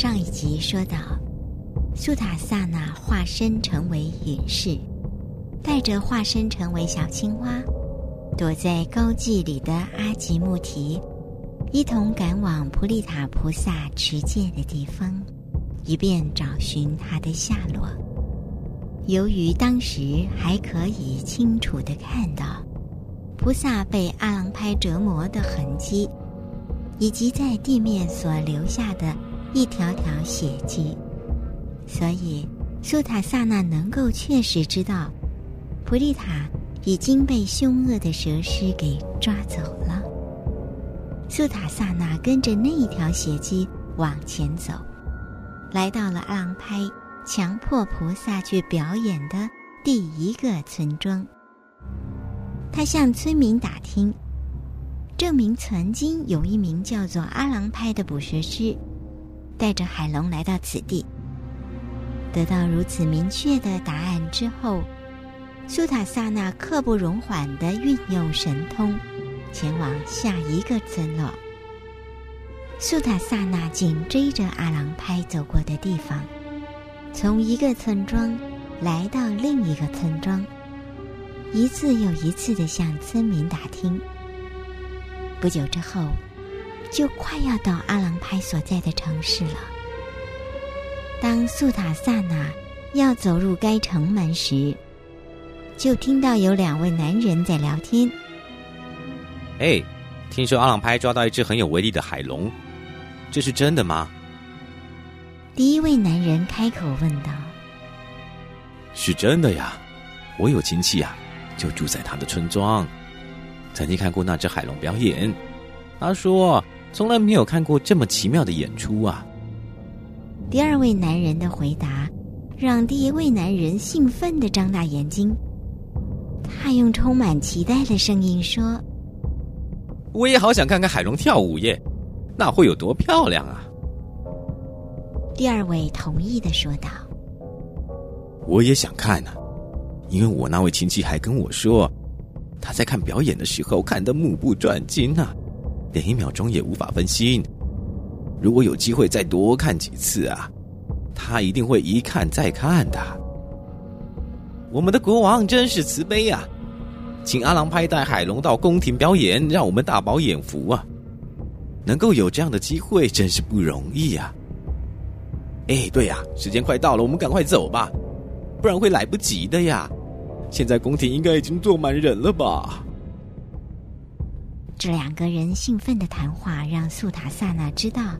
上一集说到，苏塔萨那化身成为隐士，带着化身成为小青蛙，躲在高寂里的阿吉木提，一同赶往普利塔菩萨持戒的地方，以便找寻他的下落。由于当时还可以清楚的看到菩萨被阿郎拍折磨的痕迹，以及在地面所留下的一条条血迹，所以苏塔萨那能够确实知道普利塔已经被凶恶的蛇尸给抓走了。苏塔萨那跟着那一条血迹往前走，来到了阿郎拍。强迫菩萨去表演的第一个村庄，他向村民打听，证明曾经有一名叫做阿郎拍的捕蛇师，带着海龙来到此地。得到如此明确的答案之后，苏塔萨那刻不容缓的运用神通，前往下一个村落。苏塔萨那紧追着阿郎拍走过的地方。从一个村庄来到另一个村庄，一次又一次的向村民打听。不久之后，就快要到阿朗派所在的城市了。当素塔萨那要走入该城门时，就听到有两位男人在聊天。哎，听说阿朗派抓到一只很有威力的海龙，这是真的吗？第一位男人开口问道：“是真的呀，我有亲戚啊，就住在他的村庄，曾经看过那只海龙表演。他说从来没有看过这么奇妙的演出啊。”第二位男人的回答让第一位男人兴奋的张大眼睛，他用充满期待的声音说：“我也好想看看海龙跳舞耶，那会有多漂亮啊！”第二位同意的说道：“我也想看呢，因为我那位亲戚还跟我说，他在看表演的时候看得目不转睛啊，连一秒钟也无法分心。如果有机会再多看几次啊，他一定会一看再看的。我们的国王真是慈悲呀，请阿郎派带海龙到宫廷表演，让我们大饱眼福啊！能够有这样的机会，真是不容易呀。”哎，对呀，时间快到了，我们赶快走吧，不然会来不及的呀。现在宫廷应该已经坐满人了吧？这两个人兴奋的谈话让素塔萨那知道，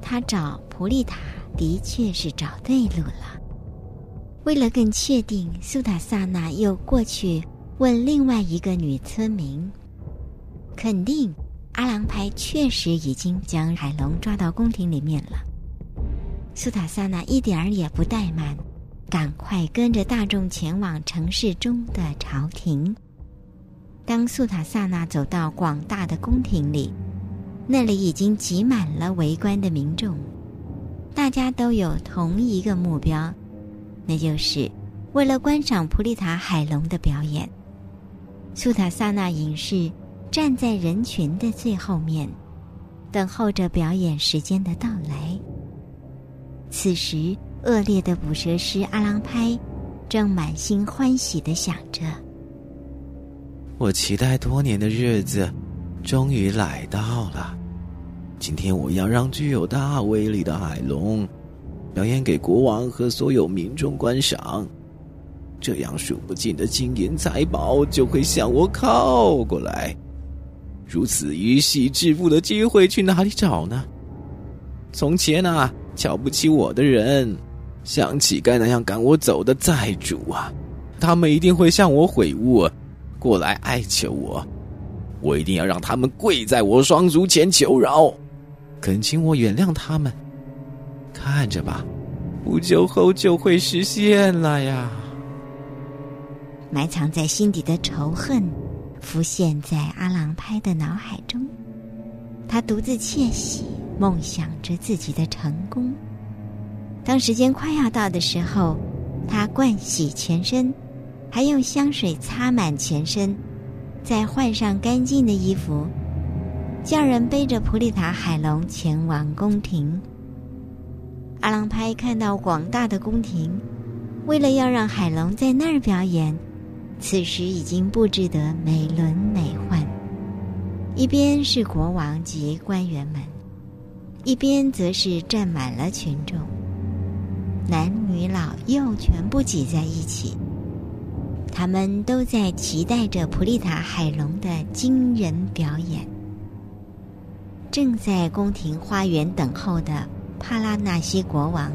他找普利塔的确是找对路了。为了更确定，苏塔萨那又过去问另外一个女村民，肯定阿郎派确实已经将海龙抓到宫廷里面了。苏塔萨那一点儿也不怠慢，赶快跟着大众前往城市中的朝廷。当苏塔萨那走到广大的宫廷里，那里已经挤满了围观的民众，大家都有同一个目标，那就是为了观赏普利塔海龙的表演。苏塔萨那隐士站在人群的最后面，等候着表演时间的到来。此时，恶劣的捕蛇师阿郎拍正满心欢喜的想着：“我期待多年的日子，终于来到了。今天我要让具有大威力的海龙表演给国王和所有民众观赏，这样数不尽的金银财宝就会向我靠过来。如此一夕致富的机会，去哪里找呢？从前啊。”瞧不起我的人，像乞丐那样赶我走的债主啊，他们一定会向我悔悟，过来哀求我。我一定要让他们跪在我双足前求饶，恳请我原谅他们。看着吧，不久后就会实现了呀。埋藏在心底的仇恨浮现在阿郎拍的脑海中，他独自窃喜。梦想着自己的成功。当时间快要到的时候，他盥洗全身，还用香水擦满全身，再换上干净的衣服，叫人背着普利塔海龙前往宫廷。阿郎拍看到广大的宫廷，为了要让海龙在那儿表演，此时已经布置得美轮美奂。一边是国王及官员们，一边则是站满了群众，男女老幼全部挤在一起。他们都在期待着普利塔海龙的惊人表演。正在宫廷花园等候的帕拉纳西国王，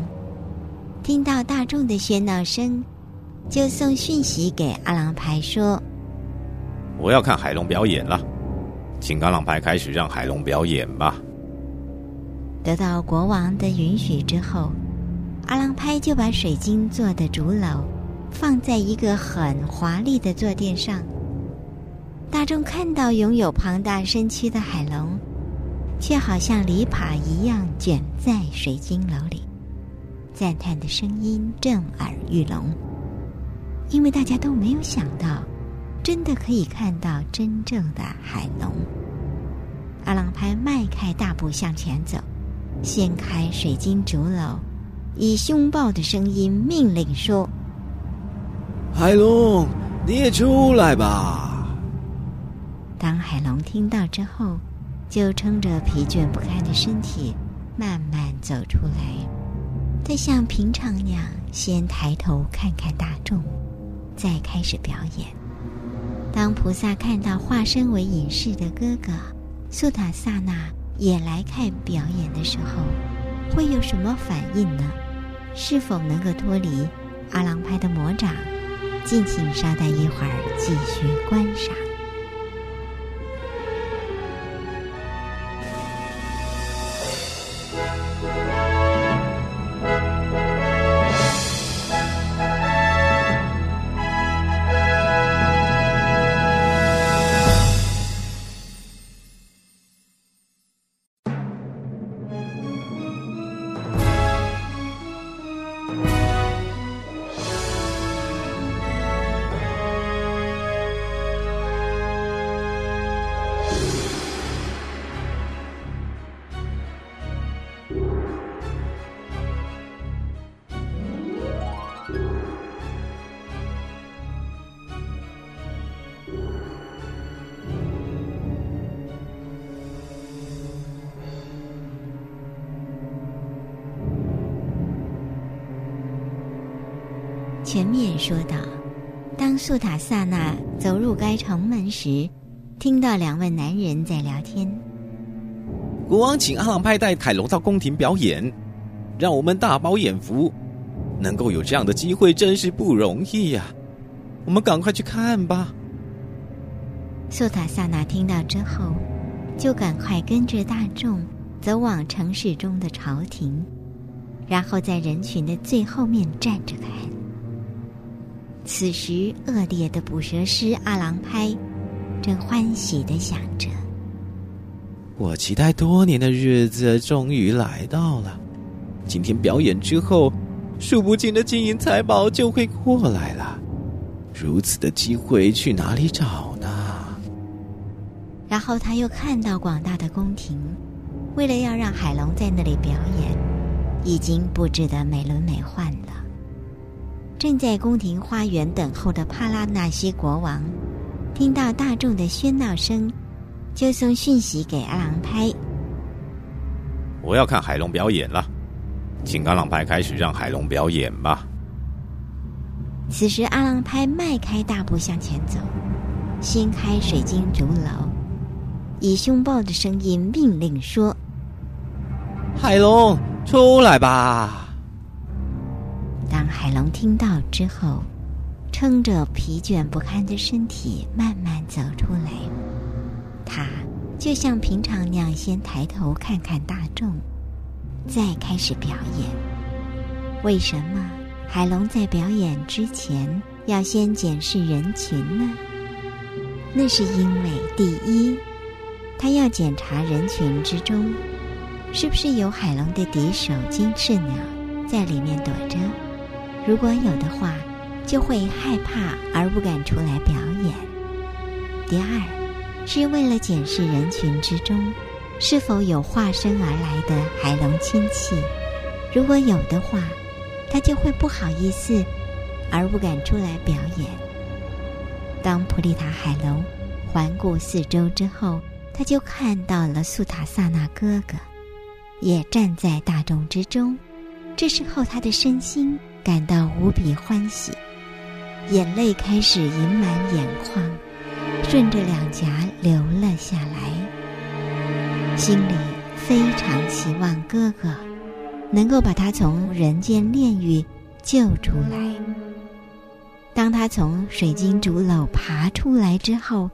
听到大众的喧闹声，就送讯息给阿郎牌说：“我要看海龙表演了，请阿郎牌开始让海龙表演吧。”得到国王的允许之后，阿郎拍就把水晶做的竹篓。放在一个很华丽的坐垫上，大众看到拥有庞大身躯的海龙，却好像篱笆一样卷在水晶楼里，赞叹的声音震耳欲聋。因为大家都没有想到，真的可以看到真正的海龙。阿朗拍迈开大步向前走，掀开水晶竹篓，以凶暴的声音命令说。海龙，你也出来吧！当海龙听到之后，就撑着疲倦不堪的身体，慢慢走出来。他像平常那样，先抬头看看大众，再开始表演。当菩萨看到化身为隐士的哥哥苏塔萨那也来看表演的时候，会有什么反应呢？是否能够脱离阿郎派的魔掌？敬请稍待一会儿，继续观赏。前面说到，当素塔萨那走入该城门时，听到两位男人在聊天。国王请阿朗派带凯龙到宫廷表演，让我们大饱眼福。能够有这样的机会，真是不容易呀！我们赶快去看吧。素塔萨那听到之后，就赶快跟着大众走往城市中的朝廷，然后在人群的最后面站着看。此时，恶劣的捕蛇师阿郎拍正欢喜的想着：“我期待多年的日子终于来到了。今天表演之后，数不尽的金银财宝就会过来了。如此的机会去哪里找呢？”然后他又看到广大的宫廷，为了要让海龙在那里表演，已经布置的美轮美奂了。正在宫廷花园等候的帕拉纳西国王，听到大众的喧闹声，就送讯息给阿郎拍：“我要看海龙表演了，请阿郎拍开始让海龙表演吧。”此时，阿郎拍迈开大步向前走，掀开水晶竹篓，以凶暴的声音命令说：“海龙，出来吧！”海龙听到之后，撑着疲倦不堪的身体慢慢走出来。他就像平常那样，先抬头看看大众，再开始表演。为什么海龙在表演之前要先检视人群呢？那是因为，第一，他要检查人群之中是不是有海龙的敌手金翅鸟在里面躲着。如果有的话，就会害怕而不敢出来表演。第二，是为了检视人群之中是否有化身而来的海龙亲戚，如果有的话，他就会不好意思，而不敢出来表演。当普利塔海龙环顾四周之后，他就看到了素塔萨那哥哥，也站在大众之中。这时候，他的身心感到无比欢喜，眼泪开始盈满眼眶，顺着两颊流了下来，心里非常期望哥哥。能够把他从人间炼狱救出来。当他从水晶竹篓爬出来之后，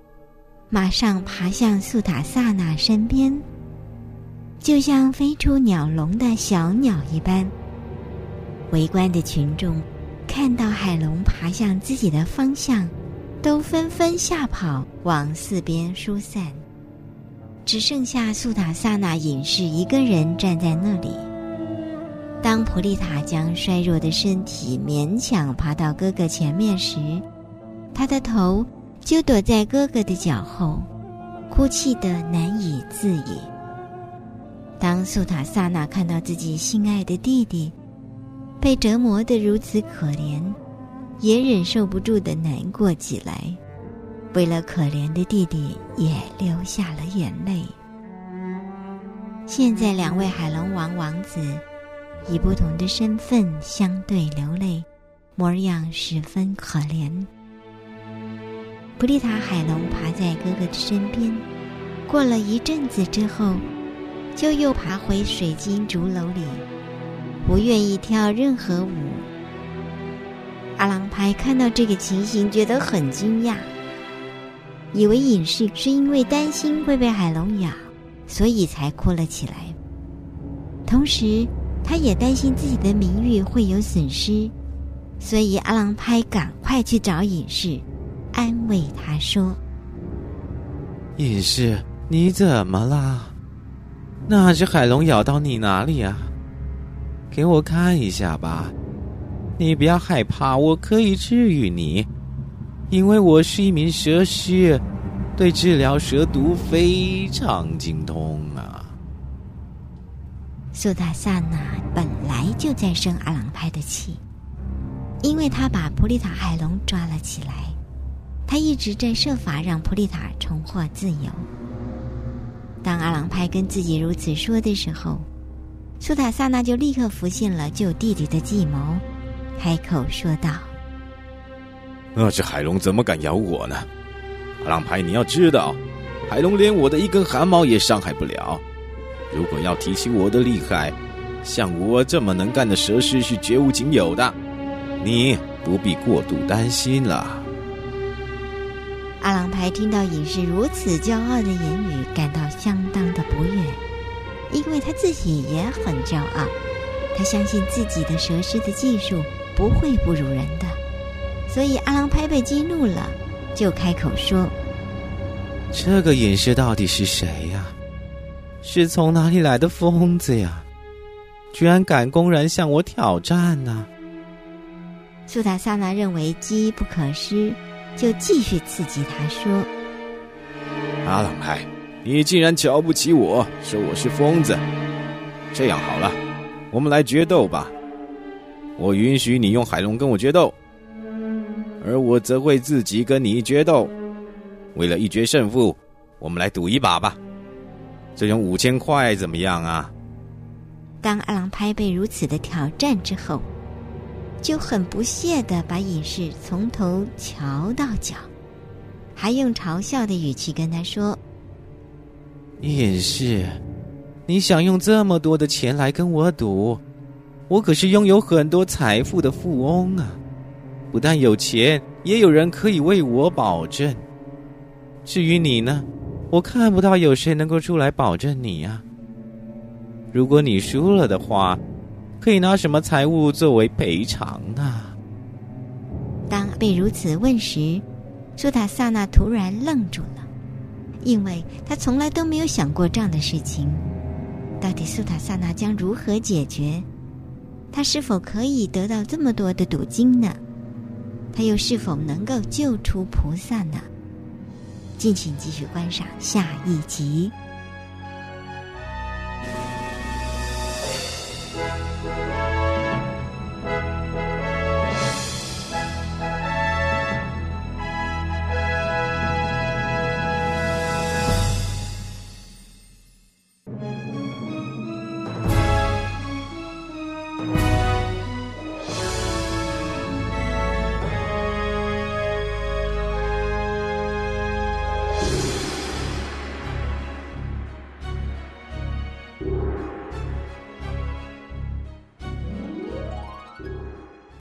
马上爬向素塔萨那身边，就像飞出鸟笼的小鸟一般。围观的群众看到海龙爬向自己的方向，都纷纷吓跑，往四边疏散，只剩下素塔萨那隐士一个人站在那里。当普利塔将衰弱的身体勉强爬到哥哥前面时，他的头就躲在哥哥的脚后，哭泣得难以自已。当素塔萨那看到自己心爱的弟弟被折磨得如此可怜，也忍受不住的难过起来，为了可怜的弟弟，也流下了眼泪。现在，两位海龙王王子。以不同的身份相对流泪，模样十分可怜。普利塔海龙爬在哥哥的身边，过了一阵子之后，就又爬回水晶竹楼里，不愿意跳任何舞。阿郎拍看到这个情形，觉得很惊讶，以为隐士是因为担心会被海龙咬，所以才哭了起来。同时。他也担心自己的名誉会有损失，所以阿郎拍赶快去找隐士，安慰他说：“隐士，你怎么了？那只海龙咬到你哪里啊？给我看一下吧。你不要害怕，我可以治愈你，因为我是一名蛇师，对治疗蛇毒非常精通啊。”苏达萨那本来就在生阿郎派的气，因为他把普利塔海龙抓了起来，他一直在设法让普利塔重获自由。当阿郎派跟自己如此说的时候，苏塔萨那就立刻浮现了救弟弟的计谋，开口说道：“那只海龙怎么敢咬我呢？阿郎拍，你要知道，海龙连我的一根汗毛也伤害不了。”如果要提起我的厉害，像我这么能干的蛇师是绝无仅有的，你不必过度担心了。阿郎牌听到隐士如此骄傲的言语，感到相当的不悦，因为他自己也很骄傲，他相信自己的蛇师的技术不会不如人的，所以阿郎拍被激怒了，就开口说：“这个隐士到底是谁呀？”是从哪里来的疯子呀？居然敢公然向我挑战呢？苏塔萨那认为机不可失，就继续刺激他说：“阿朗派，你竟然瞧不起我，说我是疯子。这样好了，我们来决斗吧。我允许你用海龙跟我决斗，而我则会自己跟你决斗。为了一决胜负，我们来赌一把吧。”这用五千块怎么样啊？当阿郎拍被如此的挑战之后，就很不屑的把隐士从头瞧到脚，还用嘲笑的语气跟他说：“也是，你想用这么多的钱来跟我赌？我可是拥有很多财富的富翁啊！不但有钱，也有人可以为我保证。至于你呢？”我看不到有谁能够出来保证你呀。如果你输了的话，可以拿什么财物作为赔偿呢？当被如此问时，苏塔萨那突然愣住了，因为他从来都没有想过这样的事情。到底苏塔萨那将如何解决？他是否可以得到这么多的赌金呢？他又是否能够救出菩萨呢？敬请继续观赏下一集。